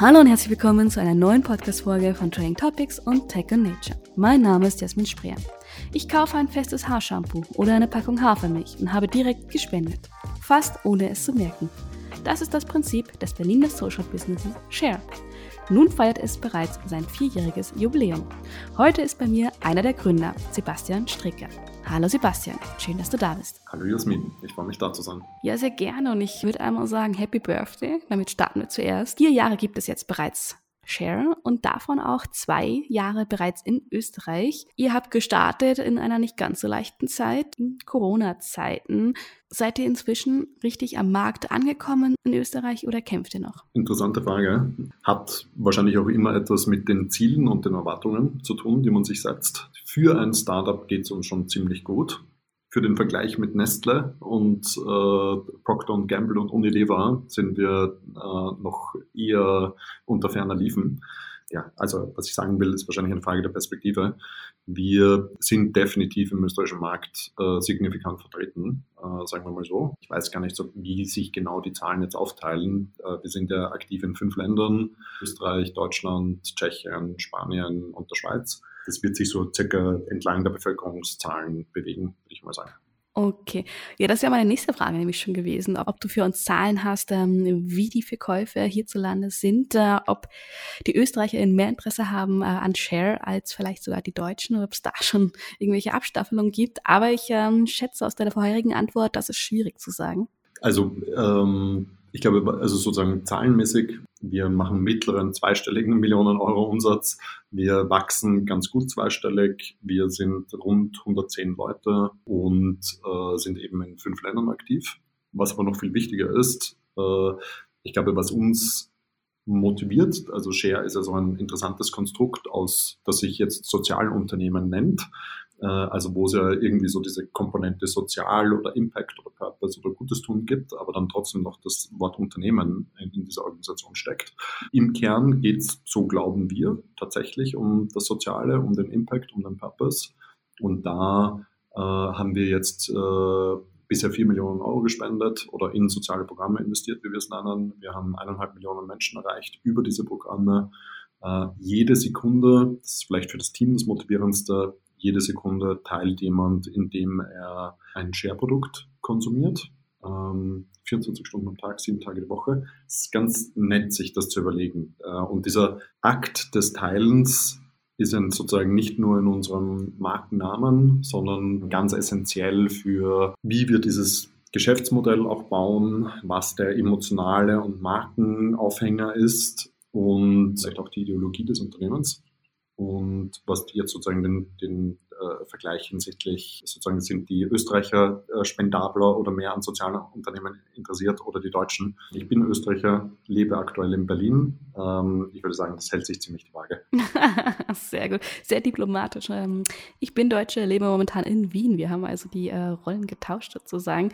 Hallo und herzlich willkommen zu einer neuen Podcast-Folge von Trading Topics und Tech and Nature. Mein Name ist Jasmin Spreer. Ich kaufe ein festes Haarshampoo oder eine Packung Hafermilch und habe direkt gespendet. Fast ohne es zu merken. Das ist das Prinzip des Berliner Social Businesses Share. Nun feiert es bereits sein vierjähriges Jubiläum. Heute ist bei mir einer der Gründer, Sebastian Stricker. Hallo Sebastian, schön, dass du da bist. Hallo Jasmin, ich freue mich da zu sein. Ja, sehr gerne und ich würde einmal sagen Happy Birthday. Damit starten wir zuerst. Vier Jahre gibt es jetzt bereits Share und davon auch zwei Jahre bereits in Österreich. Ihr habt gestartet in einer nicht ganz so leichten Zeit, in Corona-Zeiten. Seid ihr inzwischen richtig am Markt angekommen in Österreich oder kämpft ihr noch? Interessante Frage. Hat wahrscheinlich auch immer etwas mit den Zielen und den Erwartungen zu tun, die man sich setzt. Für ein Startup geht es uns schon ziemlich gut für den Vergleich mit Nestle und äh, Procter Gamble und Unilever sind wir äh, noch eher unter ferner Liefen. Ja, also was ich sagen will, ist wahrscheinlich eine Frage der Perspektive. Wir sind definitiv im österreichischen Markt äh, signifikant vertreten, äh, sagen wir mal so. Ich weiß gar nicht so, wie sich genau die Zahlen jetzt aufteilen. Äh, wir sind ja aktiv in fünf Ländern, Österreich, Deutschland, Tschechien, Spanien und der Schweiz das wird sich so circa entlang der Bevölkerungszahlen bewegen, würde ich mal sagen. Okay, ja, das wäre meine nächste Frage nämlich schon gewesen, ob du für uns Zahlen hast, ähm, wie die Verkäufe hierzulande sind, äh, ob die Österreicher mehr Interesse haben äh, an Share als vielleicht sogar die Deutschen, oder ob es da schon irgendwelche Abstaffelungen gibt. Aber ich ähm, schätze aus deiner vorherigen Antwort, das ist schwierig zu sagen. Also ähm, ich glaube, also sozusagen zahlenmäßig, wir machen mittleren zweistelligen Millionen Euro Umsatz. Wir wachsen ganz gut zweistellig. Wir sind rund 110 Leute und äh, sind eben in fünf Ländern aktiv. Was aber noch viel wichtiger ist, äh, ich glaube, was uns motiviert, also Share ist ja so ein interessantes Konstrukt aus, das sich jetzt Sozialunternehmen nennt. Äh, also wo es ja irgendwie so diese Komponente Sozial oder Impact oder Purpose oder Gutes tun gibt, aber dann trotzdem noch das Wort Unternehmen in, dieser Organisation steckt. Im Kern geht es, so glauben wir, tatsächlich um das Soziale, um den Impact, um den Purpose. Und da äh, haben wir jetzt äh, bisher 4 Millionen Euro gespendet oder in soziale Programme investiert, wie wir es nennen. Wir haben eineinhalb Millionen Menschen erreicht über diese Programme. Äh, jede Sekunde, das ist vielleicht für das Team das Motivierendste, jede Sekunde teilt jemand, indem er ein Share-Produkt konsumiert. Ähm, 24 Stunden am Tag, sieben Tage die Woche. Es ist ganz nett, sich das zu überlegen. Äh, und dieser Akt des Teilens ist sozusagen nicht nur in unserem Markennamen, sondern ganz essentiell für, wie wir dieses Geschäftsmodell auch bauen, was der emotionale und Markenaufhänger ist und vielleicht auch die Ideologie des Unternehmens. Und was jetzt sozusagen den, den äh, Vergleich hinsichtlich, sozusagen sind die Österreicher äh, spendabler oder mehr an sozialen Unternehmen interessiert oder die Deutschen. Ich bin Österreicher, lebe aktuell in Berlin. Ähm, ich würde sagen, das hält sich ziemlich die Waage. Sehr gut, sehr diplomatisch. Ähm, ich bin Deutsche, lebe momentan in Wien. Wir haben also die äh, Rollen getauscht sozusagen.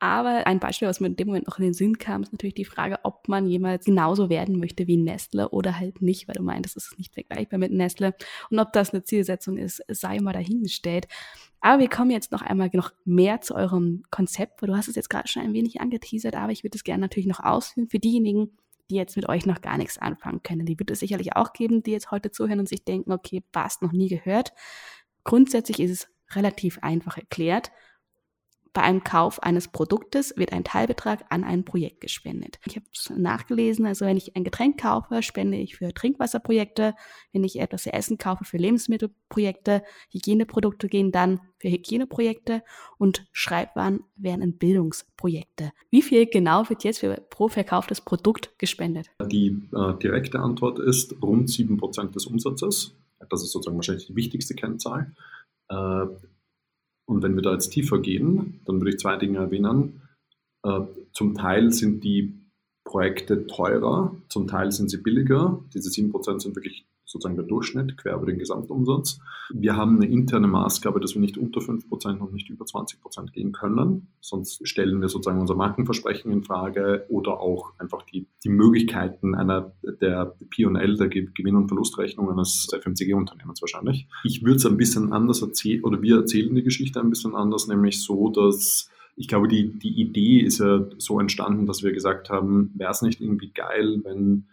Aber ein Beispiel, was mir in dem Moment noch in den Sinn kam, ist natürlich die Frage, ob man jemals genauso werden möchte wie Nestle oder halt nicht, weil du meintest, es ist nicht vergleichbar mit Nestle. Und ob das eine Zielsetzung ist, sei mal dahingestellt. Aber wir kommen jetzt noch einmal noch mehr zu eurem Konzept, weil du hast es jetzt gerade schon ein wenig angeteasert, aber ich würde es gerne natürlich noch ausführen für diejenigen, die jetzt mit euch noch gar nichts anfangen können. Die wird es sicherlich auch geben, die jetzt heute zuhören und sich denken, okay, passt, noch nie gehört. Grundsätzlich ist es relativ einfach erklärt. Bei einem Kauf eines Produktes wird ein Teilbetrag an ein Projekt gespendet. Ich habe es nachgelesen, also wenn ich ein Getränk kaufe, spende ich für Trinkwasserprojekte. Wenn ich etwas zu essen kaufe, für Lebensmittelprojekte. Hygieneprodukte gehen dann für Hygieneprojekte und Schreibwaren werden in Bildungsprojekte. Wie viel genau wird jetzt für pro verkauftes Produkt gespendet? Die äh, direkte Antwort ist rund 7% des Umsatzes. Das ist sozusagen wahrscheinlich die wichtigste Kennzahl. Äh, und wenn wir da jetzt tiefer gehen, dann würde ich zwei Dinge erwähnen. Äh, zum Teil sind die Projekte teurer, zum Teil sind sie billiger. Diese 7% sind wirklich sozusagen der Durchschnitt quer über den Gesamtumsatz. Wir haben eine interne Maßgabe, dass wir nicht unter 5% und nicht über 20% gehen können. Sonst stellen wir sozusagen unser Markenversprechen in Frage oder auch einfach die, die Möglichkeiten einer der P&L, der Gewinn- und Verlustrechnung eines FMCG-Unternehmens wahrscheinlich. Ich würde es ein bisschen anders erzählen, oder wir erzählen die Geschichte ein bisschen anders, nämlich so, dass ich glaube, die, die Idee ist ja so entstanden, dass wir gesagt haben, wäre es nicht irgendwie geil, wenn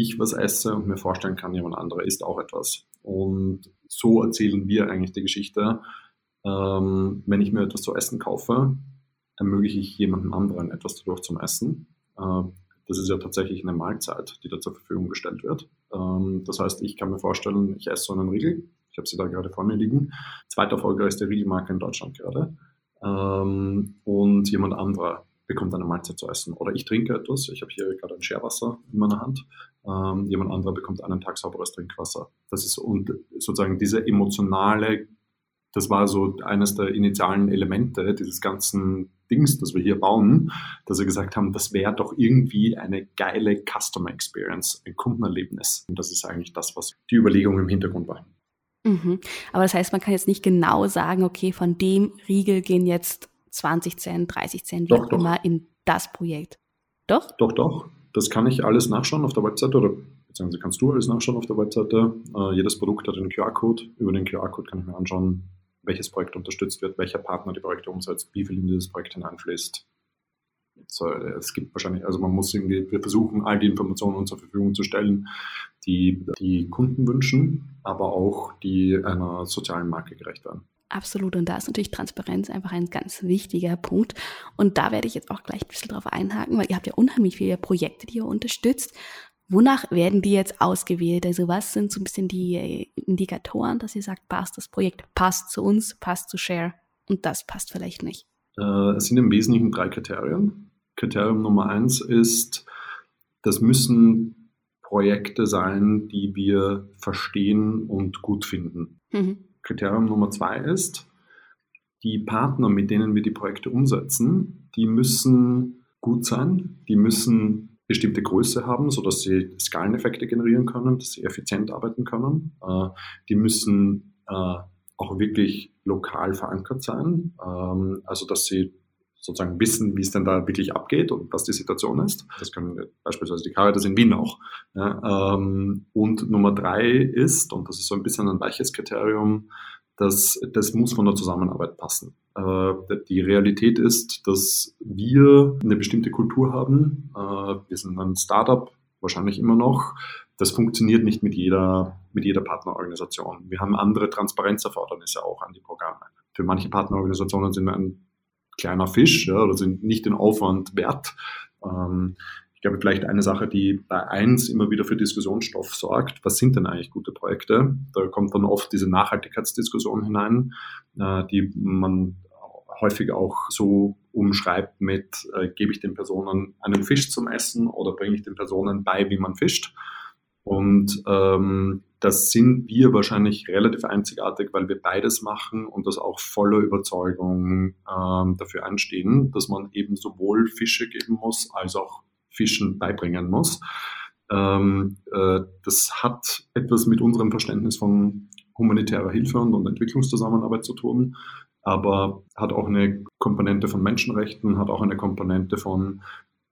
ich was esse und mir vorstellen kann, jemand anderer isst auch etwas. Und so erzählen wir eigentlich die Geschichte. Ähm, wenn ich mir etwas zu essen kaufe, ermögliche ich jemandem anderen etwas dadurch zum Essen. Äh, das ist ja tatsächlich eine Mahlzeit, die da zur Verfügung gestellt wird. Ähm, das heißt, ich kann mir vorstellen, ich esse so einen Riegel. Ich habe sie da gerade vor mir liegen. Zweiter erfolgreichste Riegelmarke in Deutschland gerade. Ähm, und jemand anderer bekommt eine Mahlzeit zu essen. Oder ich trinke etwas. Ich habe hier gerade ein Scherwasser in meiner Hand. Ähm, jemand anderer bekommt einen Tag sauberes Trinkwasser. Das ist und sozusagen diese emotionale, das war so eines der initialen Elemente dieses ganzen Dings, das wir hier bauen, dass wir gesagt haben, das wäre doch irgendwie eine geile Customer Experience, ein Kundenerlebnis. Und das ist eigentlich das, was die Überlegung im Hintergrund war. Mhm. Aber das heißt, man kann jetzt nicht genau sagen, okay, von dem Riegel gehen jetzt 20 Cent, 30 Cent, wie doch, auch doch. immer in das Projekt. Doch? Doch, doch. Das kann ich alles nachschauen auf der Webseite oder beziehungsweise kannst du alles nachschauen auf der Webseite. Äh, jedes Produkt hat einen QR-Code. Über den QR-Code kann ich mir anschauen, welches Projekt unterstützt wird, welcher Partner die Projekte umsetzt, wie viel in dieses Projekt hineinfließt. So, es gibt wahrscheinlich, also man muss irgendwie, wir versuchen, all die Informationen zur Verfügung zu stellen, die die Kunden wünschen, aber auch die einer sozialen Marke gerecht werden. Absolut. Und da ist natürlich Transparenz einfach ein ganz wichtiger Punkt. Und da werde ich jetzt auch gleich ein bisschen drauf einhaken, weil ihr habt ja unheimlich viele Projekte, die ihr unterstützt. Wonach werden die jetzt ausgewählt? Also was sind so ein bisschen die äh, Indikatoren, dass ihr sagt, passt das Projekt, passt zu uns, passt zu Share und das passt vielleicht nicht? Äh, es sind im Wesentlichen drei Kriterien. Kriterium Nummer eins ist, das müssen Projekte sein, die wir verstehen und gut finden. Mhm. Kriterium Nummer zwei ist, die Partner, mit denen wir die Projekte umsetzen, die müssen gut sein, die müssen bestimmte Größe haben, sodass sie Skaleneffekte generieren können, dass sie effizient arbeiten können. Äh, die müssen äh, auch wirklich lokal verankert sein, ähm, also dass sie sozusagen wissen, wie es denn da wirklich abgeht und was die Situation ist. Das können beispielsweise die Caritas in Wien auch. Ja, ähm, und Nummer drei ist, und das ist so ein bisschen ein weiches Kriterium, dass das muss von der Zusammenarbeit passen. Äh, die Realität ist, dass wir eine bestimmte Kultur haben. Äh, wir sind ein Startup, wahrscheinlich immer noch. Das funktioniert nicht mit jeder, mit jeder Partnerorganisation. Wir haben andere Transparenzerfordernisse auch an die Programme. Für manche Partnerorganisationen sind wir ein kleiner Fisch ja, oder sind nicht den Aufwand wert. Ähm, ich glaube, vielleicht eine Sache, die bei eins immer wieder für Diskussionsstoff sorgt. Was sind denn eigentlich gute Projekte? Da kommt dann oft diese Nachhaltigkeitsdiskussion hinein, äh, die man häufig auch so umschreibt mit, äh, gebe ich den Personen einen Fisch zum Essen oder bringe ich den Personen bei, wie man fischt. Und ähm, das sind wir wahrscheinlich relativ einzigartig, weil wir beides machen und das auch voller Überzeugung ähm, dafür anstehen, dass man eben sowohl Fische geben muss, als auch Fischen beibringen muss. Ähm, äh, das hat etwas mit unserem Verständnis von humanitärer Hilfe und, und Entwicklungszusammenarbeit zu tun, aber hat auch eine Komponente von Menschenrechten, hat auch eine Komponente von,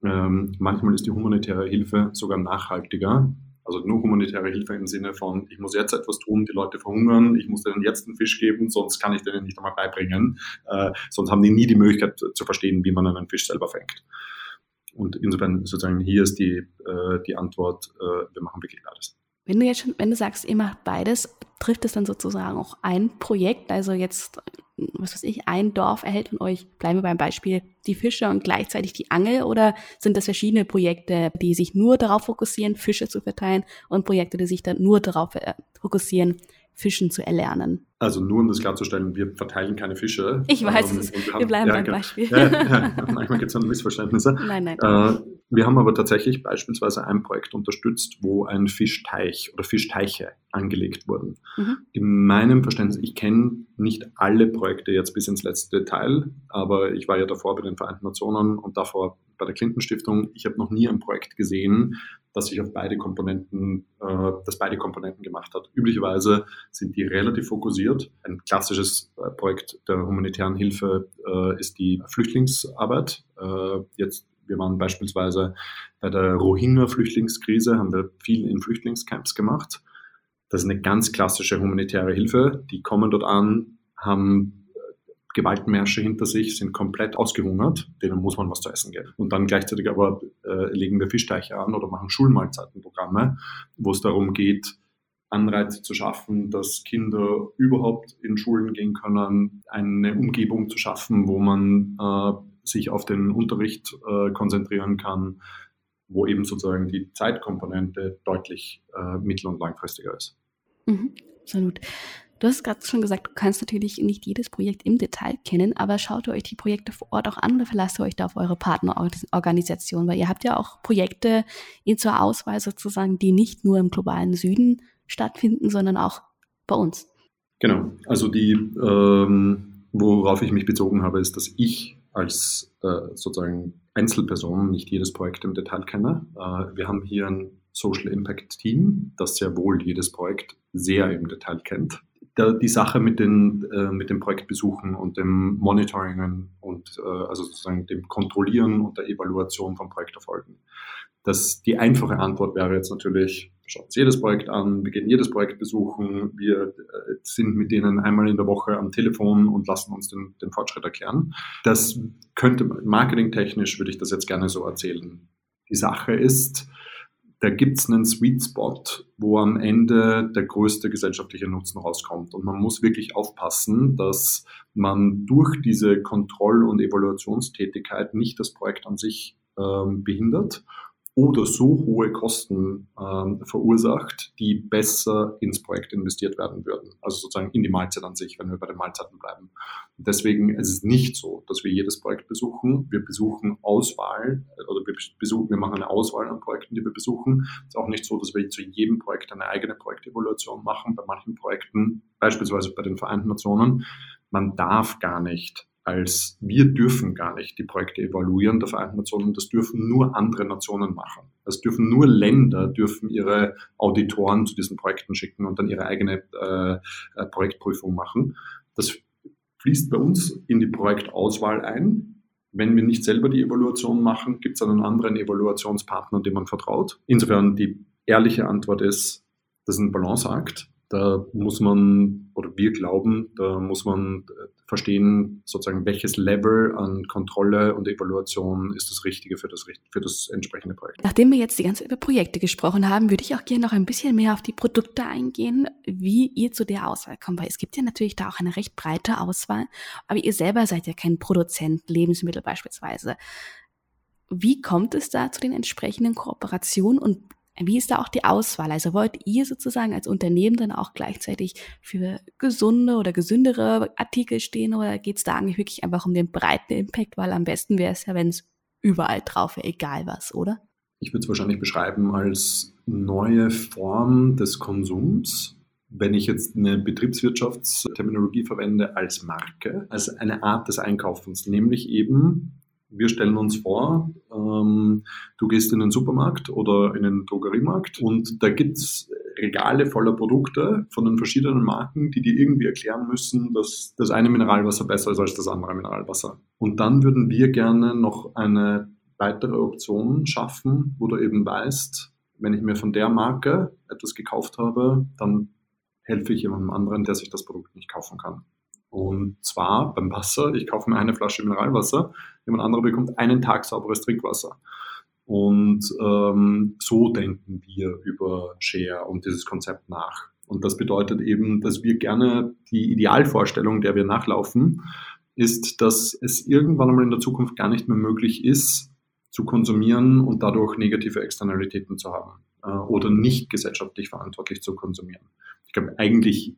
ähm, manchmal ist die humanitäre Hilfe sogar nachhaltiger also nur humanitäre Hilfe im Sinne von, ich muss jetzt etwas tun, die Leute verhungern, ich muss denen jetzt einen Fisch geben, sonst kann ich denen nicht einmal beibringen. Äh, sonst haben die nie die Möglichkeit zu verstehen, wie man einen Fisch selber fängt. Und insofern sozusagen hier ist die, äh, die Antwort, äh, wir machen wirklich alles. Wenn du jetzt schon, wenn du sagst, ihr macht beides, trifft es dann sozusagen auch ein Projekt, also jetzt, was weiß ich, ein Dorf erhält von euch, bleiben wir beim Beispiel, die Fische und gleichzeitig die Angel oder sind das verschiedene Projekte, die sich nur darauf fokussieren, Fische zu verteilen und Projekte, die sich dann nur darauf äh, fokussieren, Fischen zu erlernen? Also nur um das klarzustellen, wir verteilen keine Fische. Ich weiß ähm, es. Wir, haben, wir, bleiben ja, beim genau. Beispiel. Ja, ja, manchmal gibt es dann Missverständnisse. Nein, nein. Äh, wir haben aber tatsächlich beispielsweise ein Projekt unterstützt, wo ein Fischteich oder Fischteiche angelegt wurden. Mhm. In meinem Verständnis, ich kenne nicht alle Projekte jetzt bis ins letzte Detail, aber ich war ja davor bei den Vereinten Nationen und davor bei der Clinton Stiftung. Ich habe noch nie ein Projekt gesehen, das sich auf beide Komponenten, äh, das beide Komponenten gemacht hat. Üblicherweise sind die relativ fokussiert. Ein klassisches äh, Projekt der humanitären Hilfe äh, ist die Flüchtlingsarbeit. Äh, jetzt wir waren beispielsweise bei der Rohingya-Flüchtlingskrise, haben wir viel in Flüchtlingscamps gemacht. Das ist eine ganz klassische humanitäre Hilfe. Die kommen dort an, haben Gewaltmärsche hinter sich, sind komplett ausgehungert, denen muss man was zu essen geben. Und dann gleichzeitig aber äh, legen wir Fischteiche an oder machen Schulmahlzeitenprogramme, wo es darum geht, Anreize zu schaffen, dass Kinder überhaupt in Schulen gehen können, eine Umgebung zu schaffen, wo man äh, sich auf den Unterricht äh, konzentrieren kann, wo eben sozusagen die Zeitkomponente deutlich äh, mittel- und langfristiger ist. Mhm, absolut. Du hast gerade schon gesagt, du kannst natürlich nicht jedes Projekt im Detail kennen, aber schaut euch die Projekte vor Ort auch an oder verlasst euch da auf eure Partnerorganisation, weil ihr habt ja auch Projekte zur Auswahl sozusagen, die nicht nur im globalen Süden stattfinden, sondern auch bei uns. Genau, also die, ähm, worauf ich mich bezogen habe, ist, dass ich als äh, sozusagen Einzelperson nicht jedes Projekt im Detail kenne. Äh, wir haben hier ein Social Impact Team, das sehr wohl jedes Projekt sehr im Detail kennt. Da, die Sache mit den, äh, mit den Projektbesuchen und dem Monitoringen und äh, also sozusagen dem Kontrollieren und der Evaluation von Projekterfolgen. Das, die einfache Antwort wäre jetzt natürlich, wir schauen uns jedes Projekt an, wir gehen jedes Projekt besuchen, wir äh, sind mit denen einmal in der Woche am Telefon und lassen uns den, den Fortschritt erklären. Das könnte, marketingtechnisch würde ich das jetzt gerne so erzählen. Die Sache ist, da gibt es einen Sweet Spot, wo am Ende der größte gesellschaftliche Nutzen rauskommt. Und man muss wirklich aufpassen, dass man durch diese Kontroll- und Evaluationstätigkeit nicht das Projekt an sich ähm, behindert oder so hohe Kosten ähm, verursacht, die besser ins Projekt investiert werden würden. Also sozusagen in die Mahlzeit an sich, wenn wir bei den Mahlzeiten bleiben. Und deswegen ist es nicht so, dass wir jedes Projekt besuchen. Wir besuchen Auswahl oder wir besuchen, wir machen eine Auswahl an Projekten, die wir besuchen. Es ist auch nicht so, dass wir zu jedem Projekt eine eigene Projektevaluation machen. Bei manchen Projekten, beispielsweise bei den Vereinten Nationen, man darf gar nicht als wir dürfen gar nicht die Projekte evaluieren der Vereinten Nationen, das dürfen nur andere Nationen machen. Das dürfen nur Länder, dürfen ihre Auditoren zu diesen Projekten schicken und dann ihre eigene äh, äh, Projektprüfung machen. Das fließt bei uns in die Projektauswahl ein. Wenn wir nicht selber die Evaluation machen, gibt es einen anderen Evaluationspartner, dem man vertraut. Insofern die ehrliche Antwort ist, das ist ein Balanceakt. Da muss man, oder wir glauben, da muss man äh, verstehen, sozusagen, welches Level an Kontrolle und Evaluation ist das Richtige für das, für das entsprechende Projekt. Nachdem wir jetzt die ganze Zeit über Projekte gesprochen haben, würde ich auch gerne noch ein bisschen mehr auf die Produkte eingehen, wie ihr zu der Auswahl kommt, weil es gibt ja natürlich da auch eine recht breite Auswahl, aber ihr selber seid ja kein Produzent, Lebensmittel beispielsweise. Wie kommt es da zu den entsprechenden Kooperationen und wie ist da auch die Auswahl? Also wollt ihr sozusagen als Unternehmen dann auch gleichzeitig für gesunde oder gesündere Artikel stehen oder geht es da eigentlich wirklich einfach um den breiten Impact? Weil am besten wäre es ja, wenn es überall drauf wäre, egal was, oder? Ich würde es wahrscheinlich beschreiben als neue Form des Konsums. Wenn ich jetzt eine Betriebswirtschaftsterminologie verwende als Marke, als eine Art des Einkaufens, nämlich eben wir stellen uns vor, du gehst in den Supermarkt oder in den Drogeriemarkt und da gibt's Regale voller Produkte von den verschiedenen Marken, die dir irgendwie erklären müssen, dass das eine Mineralwasser besser ist als das andere Mineralwasser. Und dann würden wir gerne noch eine weitere Option schaffen, wo du eben weißt, wenn ich mir von der Marke etwas gekauft habe, dann helfe ich jemandem anderen, der sich das Produkt nicht kaufen kann. Und zwar beim Wasser, ich kaufe mir eine Flasche Mineralwasser, jemand anderer bekommt einen Tag sauberes Trinkwasser. Und ähm, so denken wir über Share und dieses Konzept nach. Und das bedeutet eben, dass wir gerne die Idealvorstellung, der wir nachlaufen, ist, dass es irgendwann einmal in der Zukunft gar nicht mehr möglich ist, zu konsumieren und dadurch negative Externalitäten zu haben äh, oder nicht gesellschaftlich verantwortlich zu konsumieren. Ich glaube, eigentlich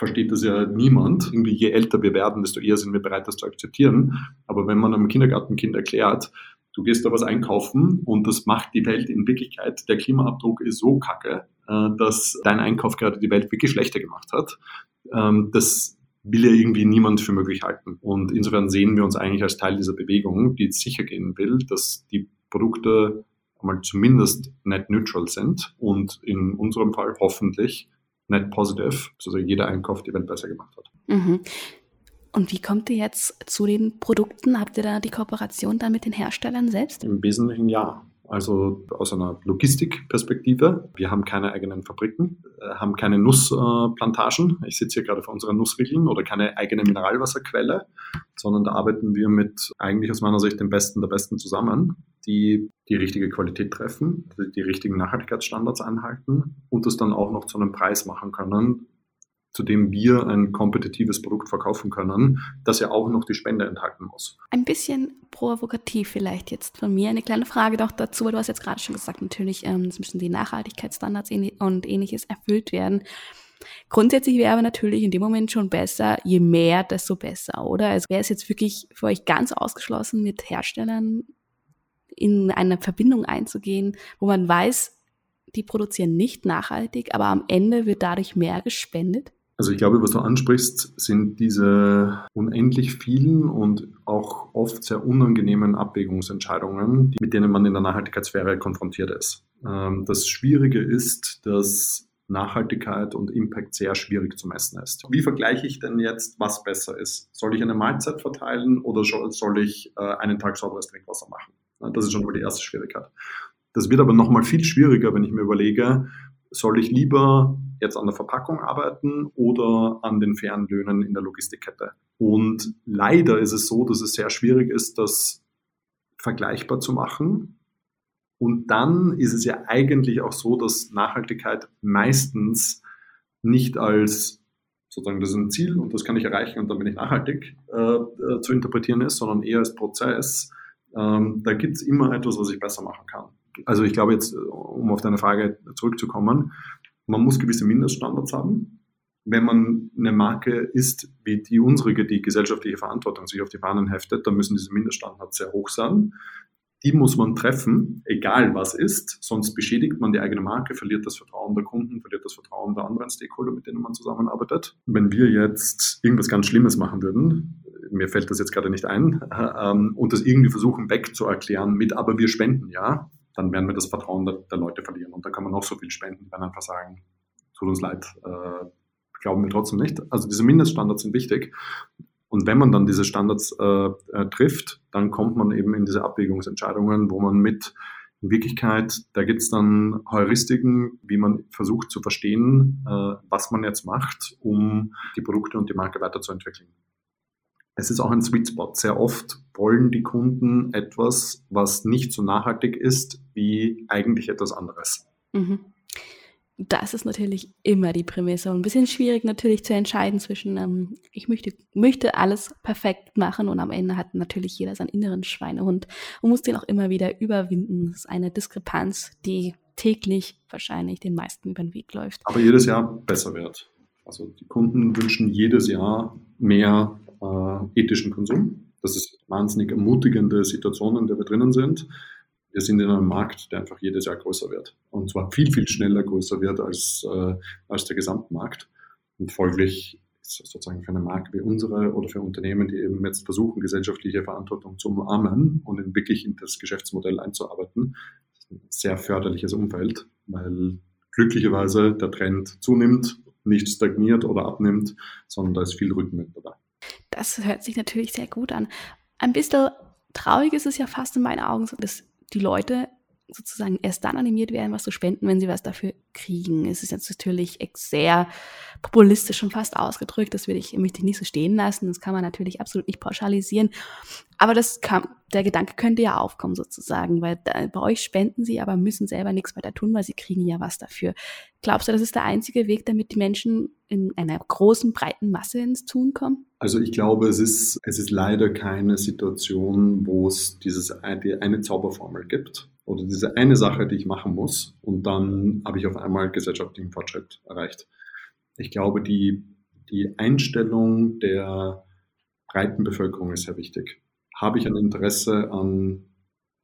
versteht das ja niemand. Irgendwie je älter wir werden, desto eher sind wir bereit, das zu akzeptieren. Aber wenn man einem Kindergartenkind erklärt, du gehst da was einkaufen und das macht die Welt in Wirklichkeit, der Klimaabdruck ist so kacke, äh, dass dein Einkauf gerade die Welt wirklich schlechter gemacht hat, ähm, das will ja irgendwie niemand für möglich halten. Und insofern sehen wir uns eigentlich als Teil dieser Bewegung, die sicher gehen will, dass die Produkte einmal zumindest net neutral sind und in unserem Fall hoffentlich net positive, also jeder Einkauf die Welt besser gemacht hat. Mhm. Und wie kommt ihr jetzt zu den Produkten? Habt ihr da die Kooperation dann mit den Herstellern selbst? Im Wesentlichen ja. Also aus einer Logistikperspektive. Wir haben keine eigenen Fabriken, äh, haben keine Nussplantagen. Ich sitze hier gerade vor unseren Nussriegeln oder keine eigene Mineralwasserquelle, sondern da arbeiten wir mit eigentlich aus meiner Sicht den Besten der Besten zusammen, die die richtige Qualität treffen, die richtigen Nachhaltigkeitsstandards einhalten und das dann auch noch zu einem Preis machen können, zu dem wir ein kompetitives Produkt verkaufen können, das ja auch noch die Spende enthalten muss. Ein bisschen provokativ vielleicht jetzt von mir. Eine kleine Frage doch dazu, weil du hast jetzt gerade schon gesagt, natürlich ähm, müssen die Nachhaltigkeitsstandards und ähnliches erfüllt werden. Grundsätzlich wäre aber natürlich in dem Moment schon besser, je mehr, desto besser, oder? Also wäre es jetzt wirklich für euch ganz ausgeschlossen, mit Herstellern in eine Verbindung einzugehen, wo man weiß, die produzieren nicht nachhaltig, aber am Ende wird dadurch mehr gespendet? Also ich glaube, was du ansprichst, sind diese unendlich vielen und auch oft sehr unangenehmen Abwägungsentscheidungen, mit denen man in der Nachhaltigkeitssphäre konfrontiert ist. Ähm, das Schwierige ist, dass Nachhaltigkeit und Impact sehr schwierig zu messen ist. Wie vergleiche ich denn jetzt, was besser ist? Soll ich eine Mahlzeit verteilen oder soll ich äh, einen Tag sauberes Trinkwasser machen? Das ist schon mal die erste Schwierigkeit. Das wird aber nochmal viel schwieriger, wenn ich mir überlege, soll ich lieber jetzt an der Verpackung arbeiten oder an den fairen Löhnen in der Logistikkette? Und leider ist es so, dass es sehr schwierig ist, das vergleichbar zu machen. Und dann ist es ja eigentlich auch so, dass Nachhaltigkeit meistens nicht als sozusagen das ist ein Ziel und das kann ich erreichen und dann bin ich nachhaltig äh, äh zu interpretieren ist, sondern eher als Prozess. Ähm, da gibt es immer etwas, was ich besser machen kann also ich glaube jetzt, um auf deine Frage zurückzukommen, man muss gewisse Mindeststandards haben. Wenn man eine Marke ist, wie die unsere, die gesellschaftliche Verantwortung sich auf die Fahnen heftet, dann müssen diese Mindeststandards sehr hoch sein. Die muss man treffen, egal was ist, sonst beschädigt man die eigene Marke, verliert das Vertrauen der Kunden, verliert das Vertrauen der anderen Stakeholder, mit denen man zusammenarbeitet. Wenn wir jetzt irgendwas ganz Schlimmes machen würden, mir fällt das jetzt gerade nicht ein, ähm, und das irgendwie versuchen wegzuerklären mit, aber wir spenden ja, dann werden wir das Vertrauen der, der Leute verlieren. Und da kann man noch so viel spenden, wenn einfach sagen, tut uns leid, äh, glauben wir trotzdem nicht. Also diese Mindeststandards sind wichtig. Und wenn man dann diese Standards äh, äh, trifft, dann kommt man eben in diese Abwägungsentscheidungen, wo man mit in Wirklichkeit, da gibt es dann Heuristiken, wie man versucht zu verstehen, äh, was man jetzt macht, um die Produkte und die Marke weiterzuentwickeln es ist auch ein Sweet Spot. Sehr oft wollen die Kunden etwas, was nicht so nachhaltig ist wie eigentlich etwas anderes. Mhm. Das ist natürlich immer die Prämisse und ein bisschen schwierig natürlich zu entscheiden zwischen, ähm, ich möchte, möchte alles perfekt machen und am Ende hat natürlich jeder seinen inneren Schweinehund und muss den auch immer wieder überwinden. Das ist eine Diskrepanz, die täglich wahrscheinlich den meisten über den Weg läuft. Aber jedes Jahr besser wird. Also die Kunden wünschen jedes Jahr mehr äh, ethischen Konsum. Das ist wahnsinnig ermutigende Situation, in der wir drinnen sind. Wir sind in einem Markt, der einfach jedes Jahr größer wird. Und zwar viel, viel schneller größer wird als, äh, als der Gesamtmarkt. Und folglich ist sozusagen für eine Marke wie unsere oder für Unternehmen, die eben jetzt versuchen, gesellschaftliche Verantwortung zu umarmen und in wirklich in das Geschäftsmodell einzuarbeiten, ein sehr förderliches Umfeld, weil glücklicherweise der Trend zunimmt, nicht stagniert oder abnimmt, sondern da ist viel Rückenwind dabei. Das hört sich natürlich sehr gut an. Ein bisschen traurig ist es ja fast in meinen Augen so, dass die Leute sozusagen erst dann animiert werden, was zu spenden, wenn sie was dafür kriegen. Es ist jetzt natürlich sehr populistisch und fast ausgedrückt. Das will ich, möchte ich nicht so stehen lassen. Das kann man natürlich absolut nicht pauschalisieren. Aber das kann, der Gedanke könnte ja aufkommen sozusagen, weil da, bei euch spenden sie, aber müssen selber nichts weiter tun, weil sie kriegen ja was dafür. Glaubst du, das ist der einzige Weg, damit die Menschen in einer großen, breiten Masse ins Tun kommen? Also ich glaube, es ist, es ist leider keine Situation, wo es dieses, die eine Zauberformel gibt oder diese eine Sache, die ich machen muss und dann habe ich auf einmal gesellschaftlichen Fortschritt erreicht. Ich glaube, die, die Einstellung der breiten Bevölkerung ist sehr wichtig. Habe ich ein Interesse an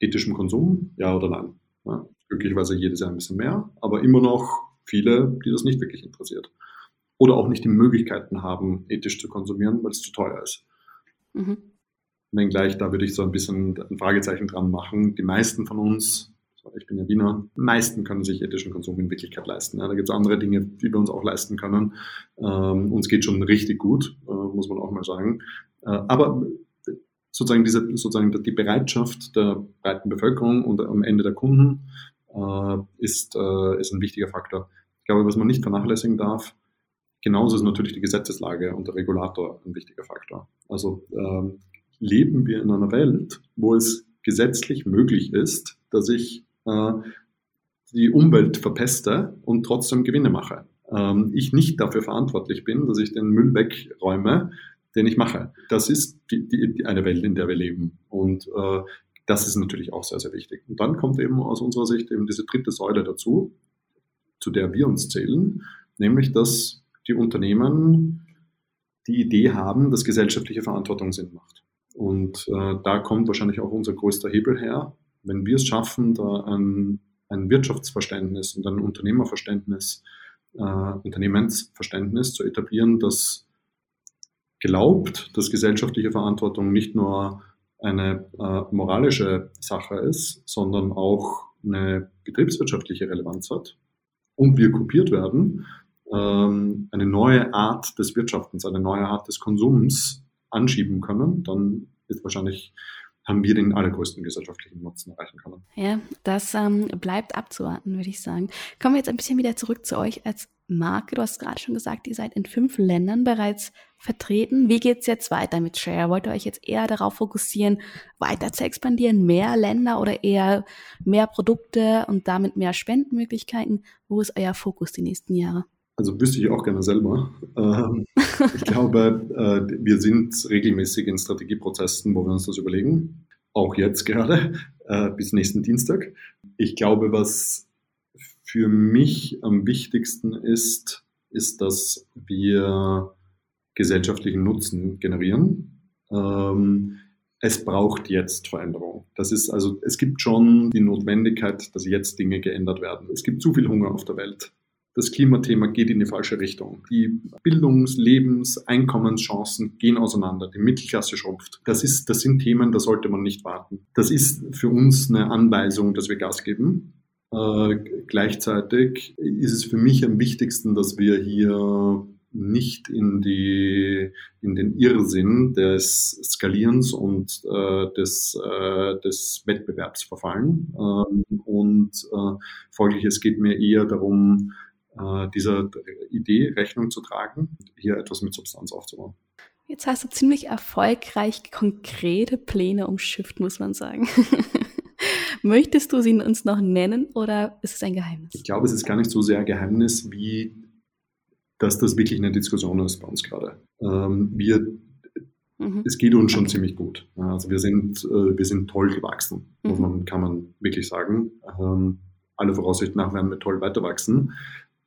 ethischem Konsum? Ja oder nein? Ja, glücklicherweise jedes Jahr ein bisschen mehr, aber immer noch viele, die das nicht wirklich interessiert. Oder auch nicht die Möglichkeiten haben, ethisch zu konsumieren, weil es zu teuer ist. Mhm. Wenngleich, da würde ich so ein bisschen ein Fragezeichen dran machen. Die meisten von uns, ich bin ja Wiener, meisten können sich ethischen Konsum in Wirklichkeit leisten. Ja, da gibt es andere Dinge, die wir uns auch leisten können. Ähm, uns geht schon richtig gut, äh, muss man auch mal sagen. Äh, aber sozusagen diese, sozusagen die Bereitschaft der breiten Bevölkerung und am Ende der Kunden äh, ist, äh, ist ein wichtiger Faktor. Ich glaube, was man nicht vernachlässigen darf, genauso ist natürlich die Gesetzeslage und der Regulator ein wichtiger Faktor. Also ähm, leben wir in einer Welt, wo es gesetzlich möglich ist, dass ich äh, die Umwelt verpeste und trotzdem Gewinne mache. Ähm, ich nicht dafür verantwortlich bin, dass ich den Müll wegräume, den ich mache. Das ist die, die, eine Welt, in der wir leben. Und äh, das ist natürlich auch sehr, sehr wichtig. Und dann kommt eben aus unserer Sicht eben diese dritte Säule dazu, zu der wir uns zählen, nämlich dass die Unternehmen die Idee haben, dass gesellschaftliche Verantwortung Sinn macht. Und äh, da kommt wahrscheinlich auch unser größter Hebel her. Wenn wir es schaffen, da ein, ein Wirtschaftsverständnis und ein Unternehmerverständnis, äh, Unternehmensverständnis zu etablieren, das glaubt, dass gesellschaftliche Verantwortung nicht nur eine äh, moralische Sache ist, sondern auch eine betriebswirtschaftliche Relevanz hat und wir kopiert werden, ähm, eine neue Art des Wirtschaftens, eine neue Art des Konsums anschieben können, dann ist wahrscheinlich haben wir den allergrößten gesellschaftlichen Nutzen erreichen können. Ja, das ähm, bleibt abzuwarten, würde ich sagen. Kommen wir jetzt ein bisschen wieder zurück zu euch als Marke. Du hast gerade schon gesagt, ihr seid in fünf Ländern bereits vertreten. Wie geht es jetzt weiter mit Share? Wollt ihr euch jetzt eher darauf fokussieren, weiter zu expandieren, mehr Länder oder eher mehr Produkte und damit mehr Spendenmöglichkeiten? Wo ist euer Fokus die nächsten Jahre? Also wüsste ich auch gerne selber. Ähm, ich glaube, äh, wir sind regelmäßig in Strategieprozessen, wo wir uns das überlegen. Auch jetzt gerade, äh, bis nächsten Dienstag. Ich glaube, was für mich am wichtigsten ist, ist, dass wir gesellschaftlichen Nutzen generieren. Ähm, es braucht jetzt Veränderung. Das ist also, es gibt schon die Notwendigkeit, dass jetzt Dinge geändert werden. Es gibt zu viel Hunger auf der Welt das Klimathema geht in die falsche Richtung. Die Bildungs-, Lebens-, Einkommenschancen gehen auseinander. Die Mittelklasse schrumpft. Das, ist, das sind Themen, da sollte man nicht warten. Das ist für uns eine Anweisung, dass wir Gas geben. Äh, gleichzeitig ist es für mich am wichtigsten, dass wir hier nicht in, die, in den Irrsinn des Skalierens und äh, des, äh, des Wettbewerbs verfallen. Ähm, und äh, folglich, es geht mir eher darum, äh, dieser Idee Rechnung zu tragen, hier etwas mit Substanz aufzubauen. Jetzt hast du ziemlich erfolgreich konkrete Pläne umschifft, muss man sagen. Möchtest du sie uns noch nennen oder ist es ein Geheimnis? Ich glaube, es ist gar nicht so sehr ein Geheimnis, wie dass das wirklich eine Diskussion ist bei uns gerade. Ähm, wir, mhm. Es geht uns schon ziemlich gut. Also wir sind, äh, wir sind toll gewachsen, mhm. man, kann man wirklich sagen. Ähm, alle Voraussichten nach werden wir toll weiter wachsen.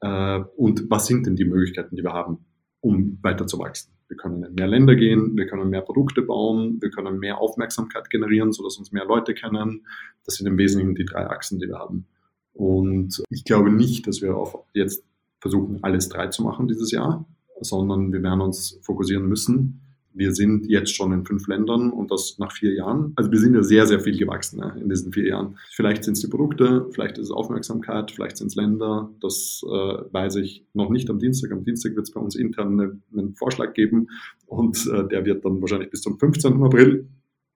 Äh, und was sind denn die Möglichkeiten, die wir haben, um weiter zu wachsen? Wir können in mehr Länder gehen, wir können mehr Produkte bauen, wir können mehr Aufmerksamkeit generieren, sodass uns mehr Leute kennen. Das sind im Wesentlichen die drei Achsen, die wir haben. Und ich glaube nicht, dass wir auf jetzt versuchen, alles drei zu machen dieses Jahr, sondern wir werden uns fokussieren müssen wir sind jetzt schon in fünf Ländern und das nach vier Jahren. Also wir sind ja sehr, sehr viel gewachsen ne, in diesen vier Jahren. Vielleicht sind es die Produkte, vielleicht ist es Aufmerksamkeit, vielleicht sind es Länder. Das äh, weiß ich noch nicht am Dienstag. Am Dienstag wird es bei uns intern eine, einen Vorschlag geben und äh, der wird dann wahrscheinlich bis zum 15. April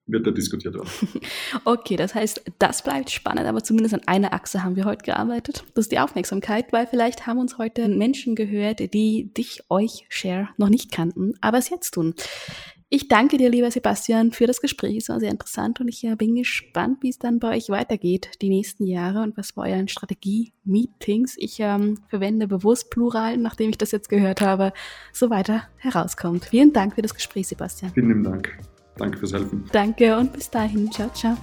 wird da diskutiert werden. Okay, das heißt, das bleibt spannend, aber zumindest an einer Achse haben wir heute gearbeitet. Das ist die Aufmerksamkeit, weil vielleicht haben uns heute Menschen gehört, die dich, euch, Share noch nicht kannten, aber es jetzt tun. Ich danke dir, lieber Sebastian, für das Gespräch. Es war sehr interessant und ich äh, bin gespannt, wie es dann bei euch weitergeht, die nächsten Jahre und was bei euren Strategie-Meetings, ich ähm, verwende bewusst Plural, nachdem ich das jetzt gehört habe, so weiter herauskommt. Vielen Dank für das Gespräch, Sebastian. Vielen Dank. Danke fürs Helfen. Danke und bis dahin. Ciao, ciao.